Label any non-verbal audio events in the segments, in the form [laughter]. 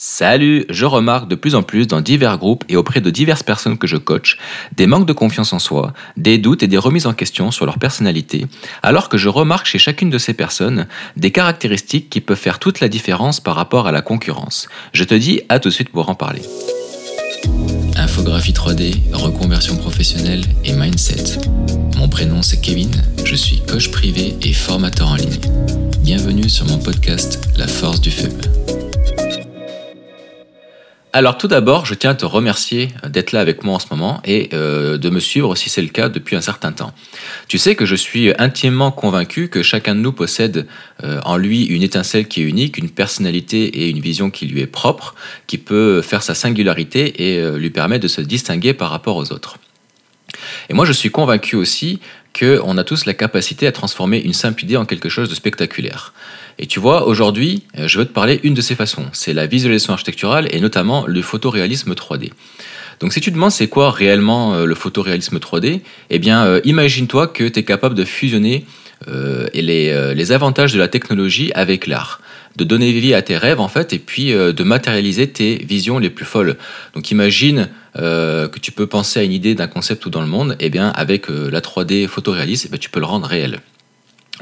Salut, je remarque de plus en plus dans divers groupes et auprès de diverses personnes que je coach des manques de confiance en soi, des doutes et des remises en question sur leur personnalité, alors que je remarque chez chacune de ces personnes des caractéristiques qui peuvent faire toute la différence par rapport à la concurrence. Je te dis à tout de suite pour en parler. Infographie 3D, reconversion professionnelle et mindset. Mon prénom c'est Kevin, je suis coach privé et formateur en ligne. Bienvenue sur mon podcast La force du feu. Alors tout d'abord, je tiens à te remercier d'être là avec moi en ce moment et euh, de me suivre si c'est le cas depuis un certain temps. Tu sais que je suis intimement convaincu que chacun de nous possède euh, en lui une étincelle qui est unique, une personnalité et une vision qui lui est propre, qui peut faire sa singularité et euh, lui permet de se distinguer par rapport aux autres. Et moi je suis convaincu aussi qu'on a tous la capacité à transformer une simple idée en quelque chose de spectaculaire. Et tu vois, aujourd'hui, euh, je veux te parler une de ces façons. C'est la visualisation architecturale et notamment le photoréalisme 3D. Donc si tu demandes c'est quoi réellement euh, le photoréalisme 3D, eh bien euh, imagine-toi que tu es capable de fusionner les, avantages de la technologie avec l'art, de donner vie à tes rêves en fait et puis de matérialiser tes visions les plus folles. Donc imagine que tu peux penser à une idée d'un concept ou dans le monde, et eh bien avec la 3D photoréaliste, eh tu peux le rendre réel.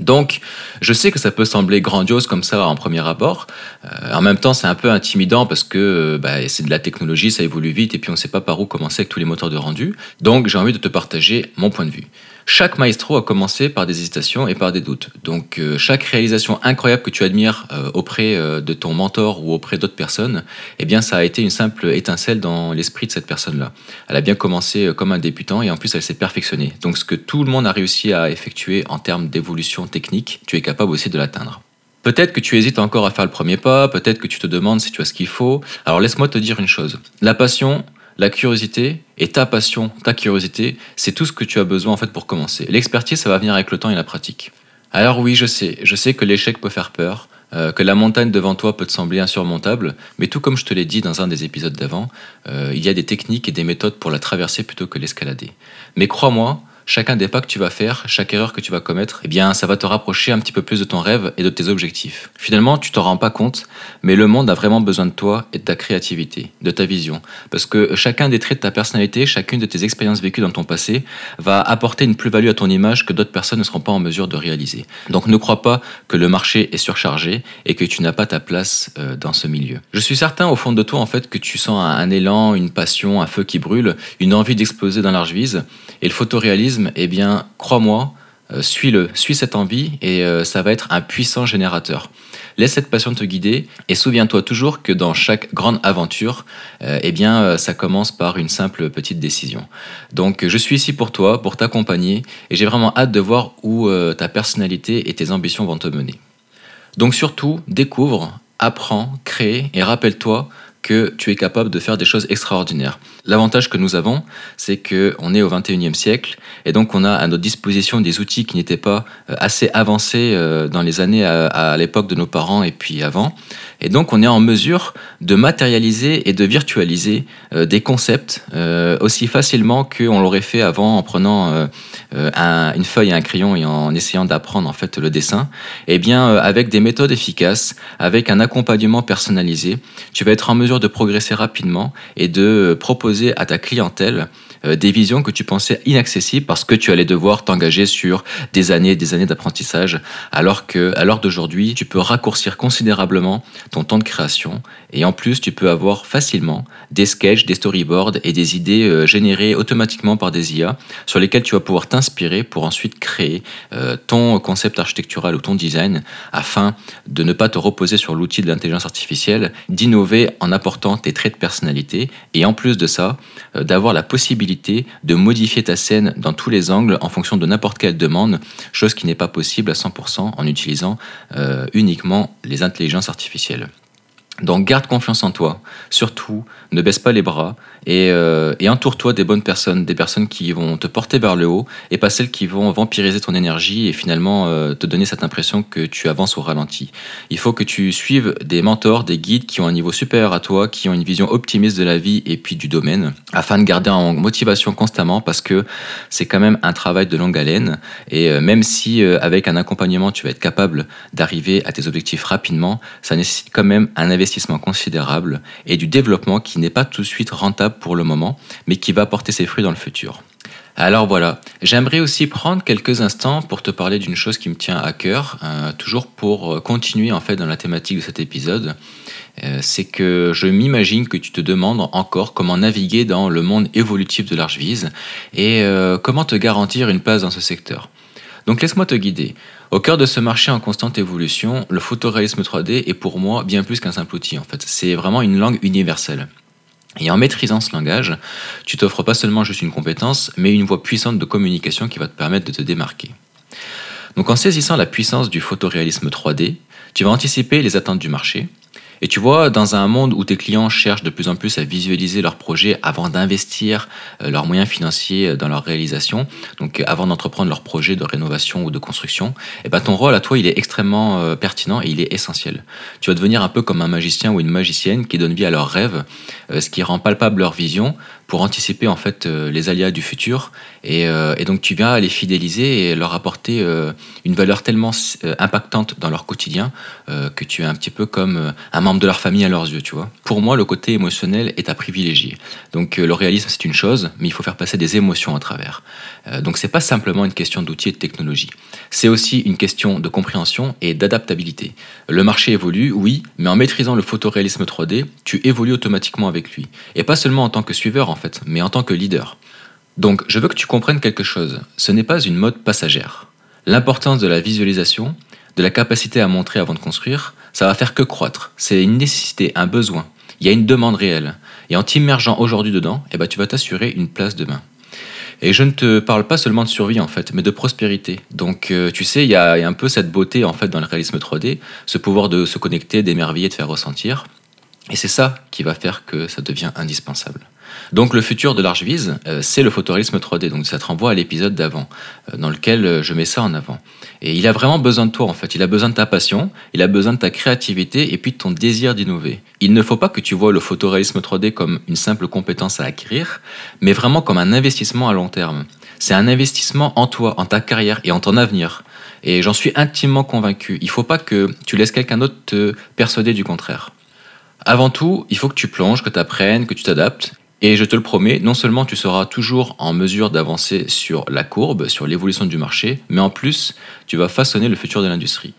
Donc, je sais que ça peut sembler grandiose comme ça en premier abord. Euh, en même temps, c'est un peu intimidant parce que euh, bah, c'est de la technologie, ça évolue vite et puis on ne sait pas par où commencer avec tous les moteurs de rendu. Donc, j'ai envie de te partager mon point de vue. Chaque maestro a commencé par des hésitations et par des doutes. Donc euh, chaque réalisation incroyable que tu admires euh, auprès euh, de ton mentor ou auprès d'autres personnes, eh bien ça a été une simple étincelle dans l'esprit de cette personne-là. Elle a bien commencé comme un débutant et en plus elle s'est perfectionnée. Donc ce que tout le monde a réussi à effectuer en termes d'évolution technique, tu es capable aussi de l'atteindre. Peut-être que tu hésites encore à faire le premier pas, peut-être que tu te demandes si tu as ce qu'il faut. Alors laisse-moi te dire une chose. La passion, la curiosité et ta passion, ta curiosité, c'est tout ce que tu as besoin en fait pour commencer. L'expertise, ça va venir avec le temps et la pratique. Alors oui, je sais, je sais que l'échec peut faire peur, euh, que la montagne devant toi peut te sembler insurmontable, mais tout comme je te l'ai dit dans un des épisodes d'avant, euh, il y a des techniques et des méthodes pour la traverser plutôt que l'escalader. Mais crois-moi, chacun des pas que tu vas faire, chaque erreur que tu vas commettre, eh bien, ça va te rapprocher un petit peu plus de ton rêve et de tes objectifs. Finalement, tu t'en rends pas compte, mais le monde a vraiment besoin de toi et de ta créativité, de ta vision. Parce que chacun des traits de ta personnalité, chacune de tes expériences vécues dans ton passé, va apporter une plus-value à ton image que d'autres personnes ne seront pas en mesure de réaliser. Donc ne crois pas que le marché est surchargé et que tu n'as pas ta place euh, dans ce milieu. Je suis certain au fond de toi, en fait, que tu sens un, élan, une passion, un feu qui brûle, une envie d'exploser dans large vise. Et le photoréalisme eh bien, crois-moi, euh, suis-le, suis cette envie et euh, ça va être un puissant générateur. Laisse cette passion te guider et souviens-toi toujours que dans chaque grande aventure, euh, eh bien, ça commence par une simple petite décision. Donc, je suis ici pour toi, pour t'accompagner et j'ai vraiment hâte de voir où ta personnalité et tes ambitions vont te mener. Donc, surtout, découvre, apprends, crée et rappelle-toi que tu es capable de faire des choses extraordinaires. L'avantage que nous avons, c'est qu'on est au 21e siècle et donc on a à notre disposition des outils qui n'étaient pas euh, assez avancés euh, dans les années à, l'époque de nos parents et puis avant. Et donc on est en mesure de matérialiser et de virtualiser euh, des concepts aussi facilement qu'on l'aurait fait avant en prenant une feuille et un crayon et en essayant d'apprendre en fait le dessin. Et eh bien avec des méthodes efficaces, avec un accompagnement personnalisé, tu vas être en mesure de progresser rapidement et de proposer à ta clientèle des visions que tu pensais inaccessibles parce que tu allais devoir t'engager sur des années et des années d'apprentissage, alors que à l'heure d'aujourd'hui, tu peux raccourcir considérablement ton temps de création et en plus, tu peux avoir facilement des sketchs, des storyboards et des idées euh, générées automatiquement par des IA sur lesquelles tu vas pouvoir t'inspirer pour ensuite créer euh, ton concept architectural ou ton design afin de ne pas te reposer sur l'outil de l'intelligence artificielle, d'innover en apportant tes traits de personnalité et en plus de ça, d'avoir la possibilité de modifier ta scène dans tous les angles en fonction de n'importe quelle demande, chose qui n'est pas possible à 100% en utilisant euh, uniquement les intelligences artificielles. Donc garde confiance en toi, surtout ne baisse pas les bras euh, et, entoure-toi des bonnes personnes, des personnes qui vont te porter vers le haut et pas celles qui vont vampiriser ton énergie et finalement euh, te donner cette impression que tu avances au ralenti. Il faut que tu suives des mentors, des guides qui ont un niveau supérieur à toi, qui ont une vision optimiste de la vie et puis du domaine, afin de garder en motivation constamment parce que c'est quand même un travail de longue haleine et euh, même si avec un accompagnement tu vas être capable d'arriver à tes objectifs rapidement, ça nécessite quand même un investissement investissement considérable et du développement qui n'est pas tout de suite rentable pour le moment, mais qui va porter ses fruits dans le futur. Alors voilà, j'aimerais aussi prendre quelques instants pour te parler d'une chose qui me tient à cœur, euh, toujours pour continuer en fait dans la thématique de cet épisode. Euh, c'est que je m'imagine que tu te demandes encore comment naviguer dans le monde évolutif de l'Archvise et euh, comment te garantir une place dans ce secteur. Donc laisse-moi te guider. Au cœur de ce marché en constante évolution, le photoréalisme 3D est pour moi bien plus qu'un simple outil en fait. C'est vraiment une langue universelle. Et en maîtrisant ce langage, tu t'offres pas seulement juste une compétence, mais une voie puissante de communication qui va te permettre de te démarquer. Donc en saisissant la puissance du photoréalisme 3D, tu vas anticiper les attentes du marché, et tu vois, dans un monde où tes clients cherchent de plus en plus à visualiser leurs projets avant d'investir euh, leurs moyens financiers euh, dans leur réalisation, donc euh, avant d'entreprendre leur projet de rénovation ou de construction, et eh ben ton rôle à toi, il est extrêmement pertinent et il est essentiel. Tu vas devenir un peu comme un magicien ou une magicienne qui donne vie à leurs rêves, ce qui rend palpable leur vision pour anticiper en fait les aléas du futur. Et, donc tu viens les fidéliser et leur apporter une valeur tellement impactante dans leur quotidien que tu es un petit peu comme un membre de leur famille à leurs yeux, tu vois. Pour moi, le côté émotionnel est à privilégier. Donc euh, le réalisme, c'est une chose, mais il faut faire passer des émotions à travers. Euh, donc c'est pas simplement une question d'outils et de technologie. C'est aussi une question de compréhension et d'adaptabilité. Le marché évolue, oui, mais en maîtrisant le photoréalisme 3D, tu évolues automatiquement avec lui. Et pas seulement en tant que suiveur, en fait, mais en tant que leader. Donc je veux que tu comprennes quelque chose. Ce n'est pas une mode passagère. L'importance de la visualisation, de la capacité à montrer avant de construire, ça va faire que croître. C'est une nécessité, un besoin. Il y a une demande réelle. Et en t'immergeant aujourd'hui dedans, eh ben, tu vas t'assurer une place demain. Et je ne te parle pas seulement de survie en fait, mais de prospérité. Donc euh, tu sais, il y, a, un peu cette beauté en fait dans le réalisme 3D, ce pouvoir de se connecter, d'émerveiller, de faire ressentir. Et c'est ça qui va faire que ça devient indispensable. Donc le futur de l'Archvise, euh, c'est le photoréalisme 3D. Donc ça te renvoie à l'épisode d'avant, euh, dans lequel euh, je mets ça en avant. Et il a vraiment besoin de toi en fait. Il a besoin de ta passion, il a besoin de ta créativité et puis de ton désir d'innover. Il ne faut pas que tu vois le photoréalisme 3D comme une simple compétence à acquérir, mais vraiment comme un investissement à long terme. C'est un investissement en toi, en ta carrière et en ton avenir. Et j'en suis intimement convaincu. Il ne faut pas que tu laisses quelqu'un d'autre te persuader du contraire. Avant tout, il faut que tu plonges, que tu apprennes, que tu t'adaptes. Et je te le promets, non seulement tu seras toujours en mesure d'avancer sur la courbe, sur l'évolution du marché, mais en plus, tu vas façonner le futur de l'industrie.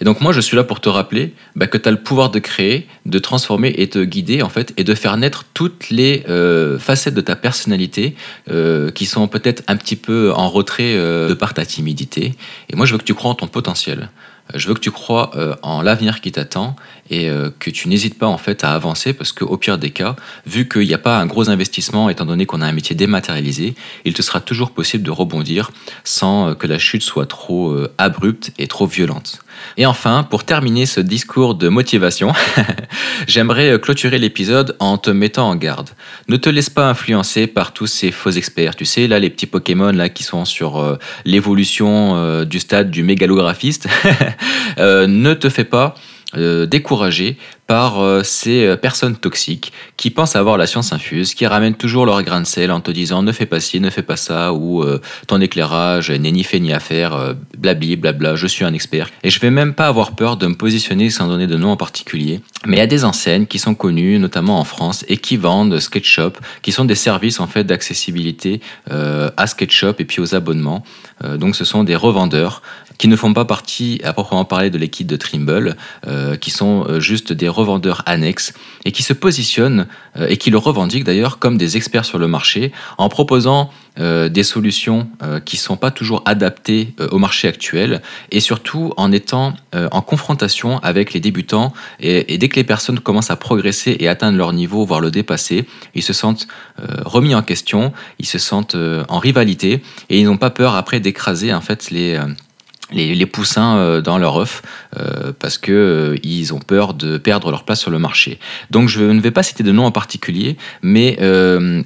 Et donc moi, je suis là pour te rappeler bah, que tu as le pouvoir de créer, de transformer et de guider, en fait, et de faire naître toutes les euh, facettes de ta personnalité euh, qui sont peut-être un petit peu en retrait euh, de par ta timidité. Et moi, je veux que tu crois en ton potentiel. Je veux que tu crois en l'avenir qui t'attend et que tu n'hésites pas en fait à avancer parce qu'au pire des cas, vu qu'il n'y a pas un gros investissement étant donné qu'on a un métier dématérialisé, il te sera toujours possible de rebondir sans que la chute soit trop abrupte et trop violente. Et enfin, pour terminer ce discours de motivation, [laughs] j'aimerais clôturer l'épisode en te mettant en garde. Ne te laisse pas influencer par tous ces faux experts. Tu sais, là, les petits Pokémon là, qui sont sur euh, l'évolution euh, du stade du mégalographiste. [laughs] Euh, ne te fais pas euh, découragés par euh, ces euh, personnes toxiques qui pensent avoir la science infuse, qui ramènent toujours leur grain de sel en te disant ne fais pas ci, ne fais pas ça, ou ton éclairage n'est ni fait ni à faire, blabli, blabla, je suis un expert. Et je vais même pas avoir peur de me positionner sans donner de nom en particulier. Mais il y a des enseignes qui sont connues, notamment en France, et qui vendent SketchUp, qui sont des services en fait d'accessibilité à SketchUp et puis aux abonnements. donc ce sont des revendeurs qui ne font pas partie à proprement parler de l'équipe de Trimble, euh, qui sont euh, juste des revendeurs annexes et qui se positionnent euh, et qui le revendiquent d'ailleurs comme des experts sur le marché en proposant des solutions qui ne sont pas toujours adaptées au marché actuel et surtout en étant en confrontation avec les débutants et, dès que les personnes commencent à progresser et atteindre leur niveau, voire le dépasser, ils se sentent remis en question, ils se sentent en rivalité et ils n'ont pas peur après d'écraser en fait les les, poussins euh, dans leur œuf euh, parce que euh, ils ont peur de perdre leur place sur le marché. Donc je ne vais pas citer de nom en particulier, mais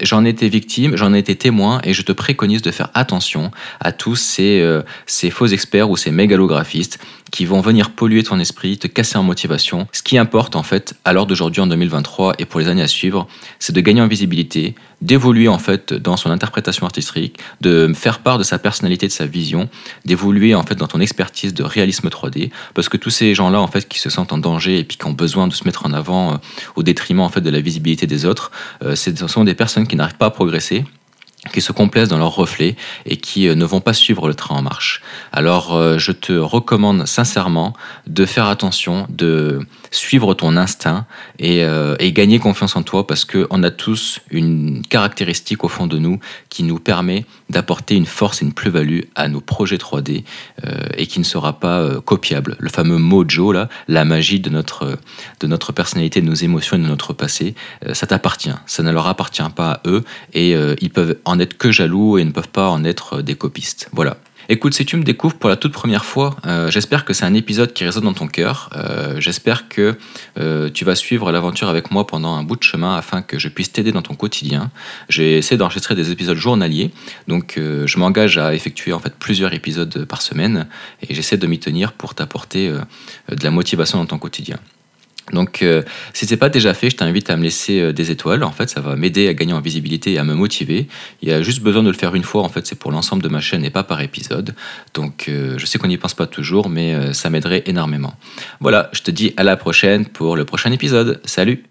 j'en ai été victime, j'en ai été témoin et je te préconise de faire attention à tous ces, ces faux experts ou ces mégalographistes qui vont venir polluer ton esprit, te casser en motivation. Ce qui importe en fait à l'heure d'aujourd'hui en 2023 et pour les années à suivre, c'est de gagner en visibilité, d'évoluer en fait dans son interprétation artistique, de faire part de sa personnalité, de sa vision, d'évoluer en fait dans ton expertise de réalisme 3D, parce que tous ces gens-là en fait qui se sentent en danger et puis qui ont besoin de se mettre en avant euh, au détriment en fait de la visibilité des autres, euh, ce sont des personnes qui n'arrivent pas à progresser qui se complaisent dans leurs reflets et qui euh, ne vont pas suivre le train en marche. Alors euh, je te recommande sincèrement de faire attention, de suivre ton instinct et, euh, gagner confiance en toi parce qu'on a tous une caractéristique au fond de nous qui nous permet d'apporter une force et une plus-value à nos projets 3D et qui ne sera pas copiable. Le fameux mojo, là, la magie de notre, de notre personnalité, de nos émotions et de notre passé, ça t'appartient. Ça ne leur appartient pas à eux et ils peuvent en n'être que jaloux et ne peuvent pas en être des copistes. Voilà. Écoute, si tu me découvres pour la toute première fois, euh, j'espère que c'est un épisode qui résonne dans ton cœur. Euh, j'espère que euh, tu vas suivre l'aventure avec moi pendant un bout de chemin afin que je puisse t'aider dans ton quotidien. J'ai essayé d'enregistrer des épisodes journaliers, donc je m'engage à effectuer en fait plusieurs épisodes par semaine et j'essaie de m'y tenir pour t'apporter de la motivation dans ton quotidien. Donc, euh, si ce n'est pas déjà fait, je t'invite à me laisser euh, des étoiles. En fait, ça va m'aider à gagner en visibilité et à me motiver. Il y a juste besoin de le faire une fois. En fait, c'est pour l'ensemble de ma chaîne et pas par épisode. Donc, euh, je sais qu'on n'y pense pas toujours, mais ça m'aiderait énormément. Voilà, je te dis à la prochaine pour le prochain épisode. Salut